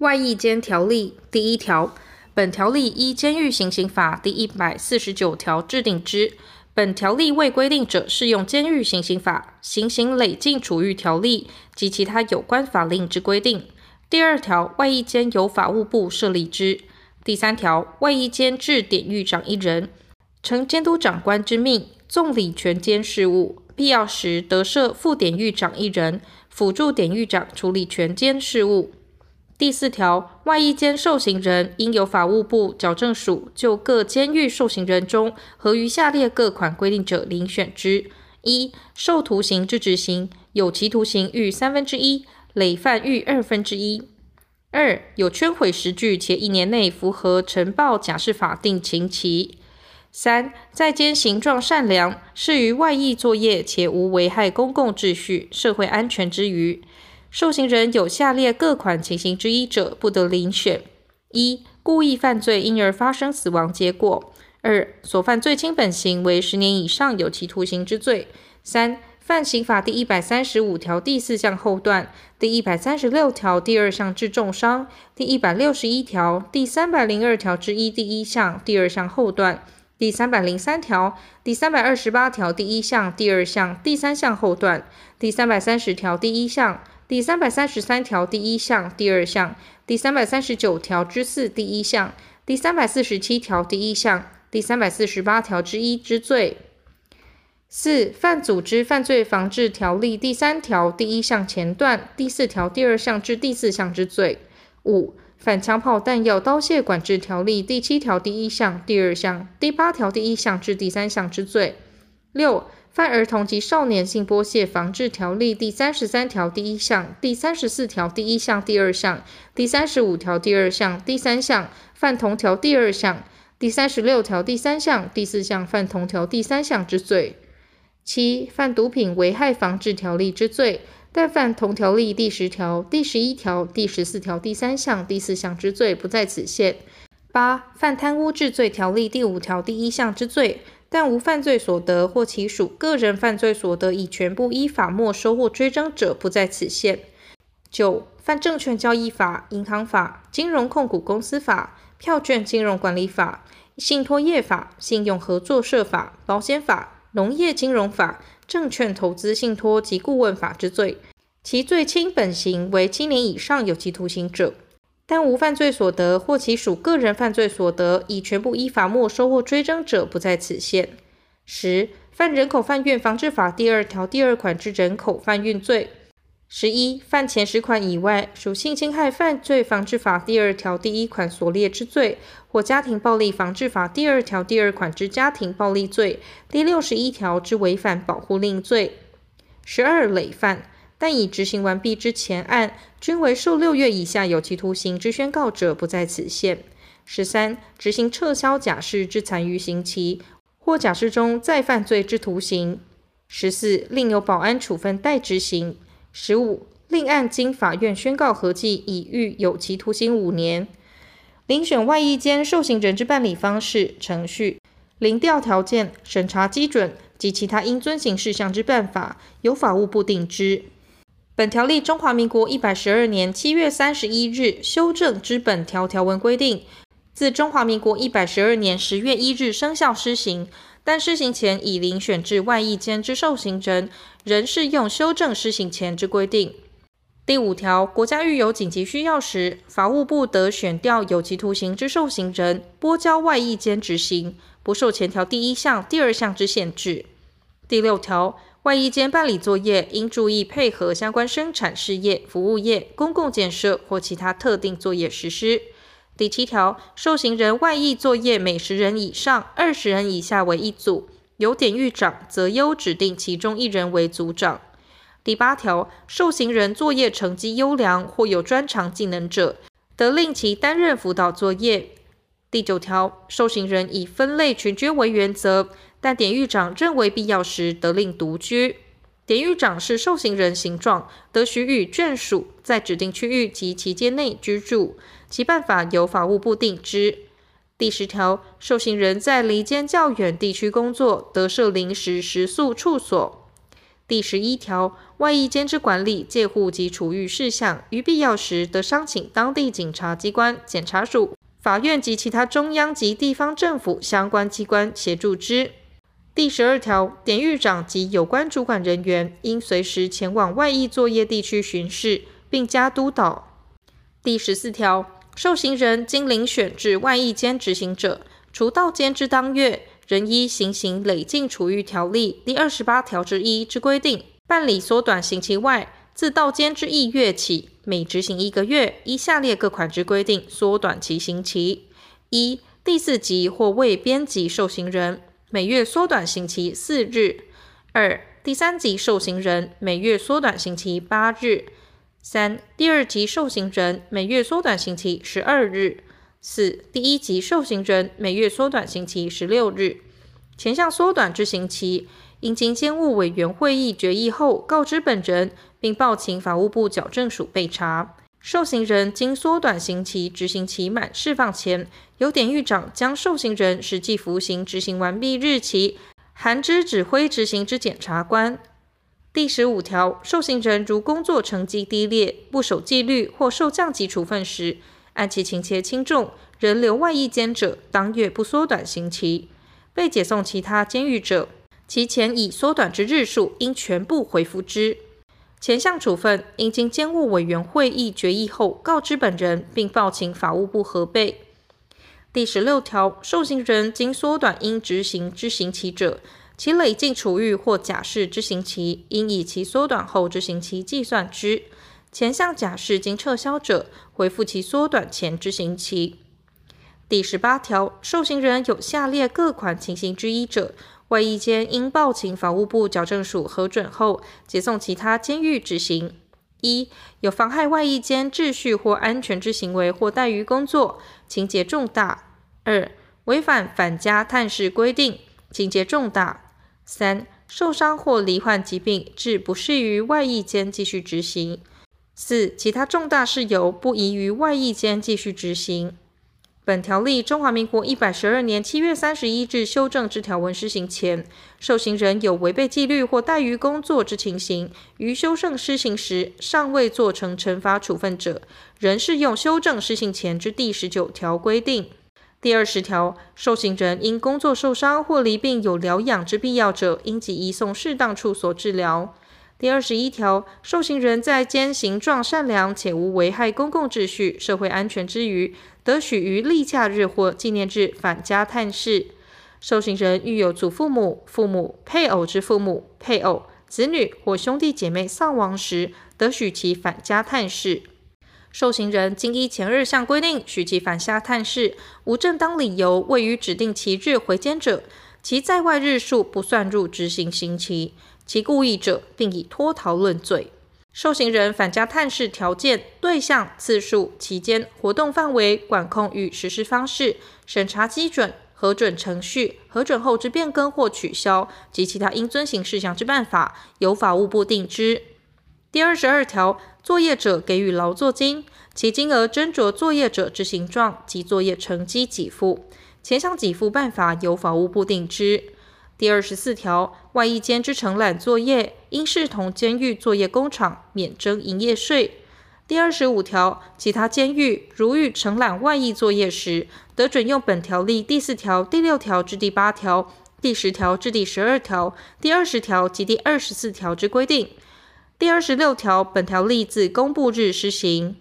外役监条例第一条，本条例依监狱行刑法第一百四十九条制定之。本条例未规定者，适用监狱行刑法、行刑累进处遇条例及其他有关法令之规定。第二条，外役监由法务部设立之。第三条，外役监置典狱长一人，承监督长官之命，纵理全监事务，必要时得设副典狱长一人，辅助典狱长处理全监事务。第四条，外役监受刑人应由法务部矫正署就各监狱受刑人中合于下列各款规定者遴选之：一、受徒刑之执行，有期徒刑逾三分之一，累犯逾二分之一；二、有圈毁实据且一年内符合呈报假释法定刑期；三、在监形状善良，适于外役作业且无危害公共秩序、社会安全之余。受刑人有下列各款情形之一者，不得遴选：一、故意犯罪因而发生死亡结果；二、所犯最轻本刑为十年以上有期徒刑之罪；三、犯刑法第一百三十五条第四项后段、第一百三十六条第二项致重伤、第一百六十一条第三百零二条之一第一项第二项后段、第三百零三条第三百二十八条第一项第二项第三项后段、第三百三十条第一项。第三百三十三条第一项、第二项，第三百三十九条之四第一项，第三百四十七条第一项，第三百四十八条之一之罪。四、犯组织犯罪防治条例第三条第一项前段第四条第二项至第四项之罪。五、反枪炮弹药刀械管制条例第七条第一项、第二项、第八条第一项至第三项之罪。六、犯儿童及少年性剥削防治条例第三十三条第一项、第三十四条第一项、第二项、第三十五条第二项、第三项犯同条第二项、第三十六条第三项、第四项犯同条第三项之罪。七、犯毒品危害防治条例之罪，但犯同条例第十条、第十一条、第十四条第三项、第四项之罪，不在此限。八、犯贪污治罪条例第五条第一项之罪。但无犯罪所得或其属个人犯罪所得已全部依法没收或追征者，不在此限。九、犯证券交易法、银行法、金融控股公司法、票券金融管理法、信托业法、信用合作社法、保险法、农业金融法、证券投资信托及顾问法之罪，其最轻本刑为七年以上有期徒刑者。但无犯罪所得或其属个人犯罪所得已全部依法没收或追征者，不在此限。十、犯人口贩运防治法第二条第二款之人口贩运罪。十一、犯前十款以外属性侵害犯罪防治法第二条第一款所列之罪，或家庭暴力防治法第二条第二款之家庭暴力罪，第六十一条之违反保护令罪。十二、累犯。但已执行完毕之前案均为受六月以下有期徒刑之宣告者，不在此限。十三、执行撤销假释之残余刑期，或假释中再犯罪之徒刑。十四、另有保安处分待执行。十五、另案经法院宣告合计已逾有期徒刑五年。遴选外役监受刑人之办理方式、程序、遴调条件、审查基准及其他应遵行事项之办法，由法务部定之。本条例中华民国一百十二年七月三十一日修正之本条条文规定，自中华民国一百十二年十月一日生效施行。但施行前已遴选至外役监之受刑人，仍适用修正施行前之规定。第五条，国家遇有紧急需要时，法务部得选调有期徒刑之受刑人，拨交外役监执行，不受前条第一项、第二项之限制。第六条。外役间办理作业，应注意配合相关生产事业、服务业、公共建设或其他特定作业实施。第七条，受刑人外役作业每十人以上，二十人以下为一组，由典狱长择优指定其中一人为组长。第八条，受刑人作业成绩优良或有专长技能者，得令其担任辅导作业。第九条，受刑人以分类群居为原则。但典狱长认为必要时，得令独居。典狱长是受刑人形状，得许与眷属在指定区域及期间内居住，其办法由法务部定之。第十条，受刑人在离监较远地区工作，得设临时食宿处所。第十一条，外役监之管理、戒护及处遇事项，于必要时得商请当地警察机关、检察署、法院及其他中央及地方政府相关机关协助之。第十二条，典狱长及有关主管人员应随时前往外役作业地区巡视，并加督导。第十四条，受刑人经遴选至外役监执行者，除到监之当月，仍依行刑累进处遇条例第二十八条之一之规定，办理缩短刑期外，自到监之翌月起，每执行一个月，依下列各款之规定缩短其刑期：一、第四级或未编级受刑人。每月缩短刑期四日。二、第三级受刑人每月缩短刑期八日。三、第二级受刑人每月缩短刑期十二日。四、第一级受刑人每月缩短刑期十六日。前项缩短之刑期，应经监务委员会议决议后告知本人，并报请法务部矫正署备查。受刑人经缩短刑期执行期满释放前，由典狱长将受刑人实际服刑执行完毕日期函知指挥执行之检察官。第十五条，受刑人如工作成绩低劣、不守纪律或受降级处分时，按其情节轻重，仍留外役监者，当月不缩短刑期；被解送其他监狱者，其前已缩短之日数应全部回复之。前项处分应经监务委员会议决议后告知本人，并报请法务部核备。第十六条，受刑人经缩短应执行之刑期者，其累进处遇或假释之刑期，应以其缩短后之刑期计算之。前项假释经撤销者，回复其缩短前之刑期。第十八条，受刑人有下列各款情形之一者，外役监应报请法务部矫正署核准后，解送其他监狱执行：一、有妨害外役监秩序或安全之行为或怠于工作，情节重大；二、违反返家探视规定，情节重大；三、受伤或罹患疾病，致不适于外役监继续执行；四、其他重大事由不宜于外役监继续执行。本条例中华民国一百十二年七月三十一日修正之条文施行前，受刑人有违背纪律或怠于工作之情形，于修正施行时尚未做成惩罚处分者，仍适用修正施行前之第十九条规定。第二十条，受刑人因工作受伤或罹病有疗养之必要者，应即移送适当处所治疗。第二十一条，受刑人在兼行状善良且无危害公共秩序、社会安全之余，得许于例假日或纪念日返家探视。受刑人遇有祖父母、父母、配偶之父母、配偶、子女或兄弟姐妹丧亡时，得许其返家探视。受刑人经依前日项规定许其返家探视，无正当理由未于指定期日回监者，其在外日数不算入执行刑期。其故意者，并以脱逃论罪。受刑人返家探视条件、对象、次数、期间、活动范围、管控与实施方式、审查基准、核准程序、核准后之变更或取消及其他应遵行事项之办法，由法务部定之。第二十二条，作业者给予劳作金，其金额斟酌作业者之形状及作业成绩给付，前项给付办法由法务部定之。第二十四条，外役监之承揽作业，应视同监狱作业工厂，免征营业税。第二十五条，其他监狱如欲承揽外役作业时，得准用本条例第四条、第六条至第八条、第十条至第十二条、第二十条及第二十四条之规定。第二十六条，本条例自公布日施行。